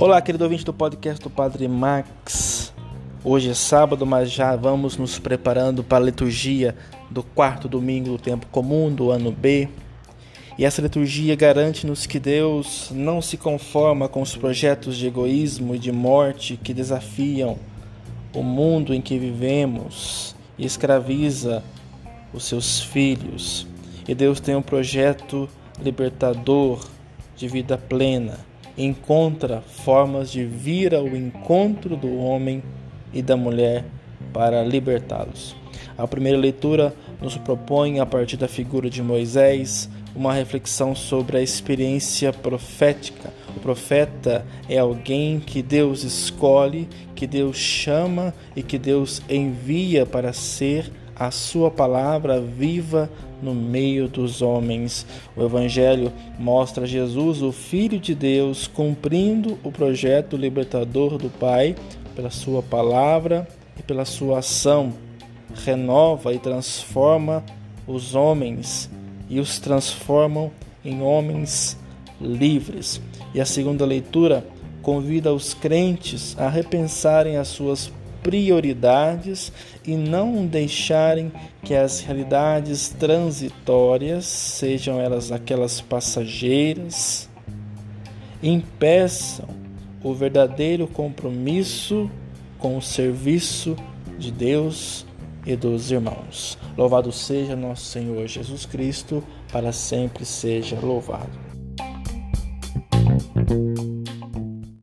Olá, querido ouvinte do podcast do Padre Max. Hoje é sábado, mas já vamos nos preparando para a liturgia do quarto domingo do tempo comum do ano B. E essa liturgia garante-nos que Deus não se conforma com os projetos de egoísmo e de morte que desafiam o mundo em que vivemos e escraviza os seus filhos. E Deus tem um projeto libertador de vida plena encontra formas de vir ao encontro do homem e da mulher para libertá-los. A primeira leitura nos propõe, a partir da figura de Moisés, uma reflexão sobre a experiência profética. O profeta é alguém que Deus escolhe, que Deus chama e que Deus envia para ser a sua palavra viva no meio dos homens. O Evangelho mostra Jesus, o Filho de Deus, cumprindo o projeto libertador do Pai pela sua palavra e pela sua ação. Renova e transforma os homens e os transformam em homens livres. E a segunda leitura convida os crentes a repensarem as suas prioridades e não deixarem que as realidades transitórias, sejam elas aquelas passageiras, impeçam o verdadeiro compromisso com o serviço de Deus e dos irmãos. Louvado seja nosso Senhor Jesus Cristo, para sempre seja louvado.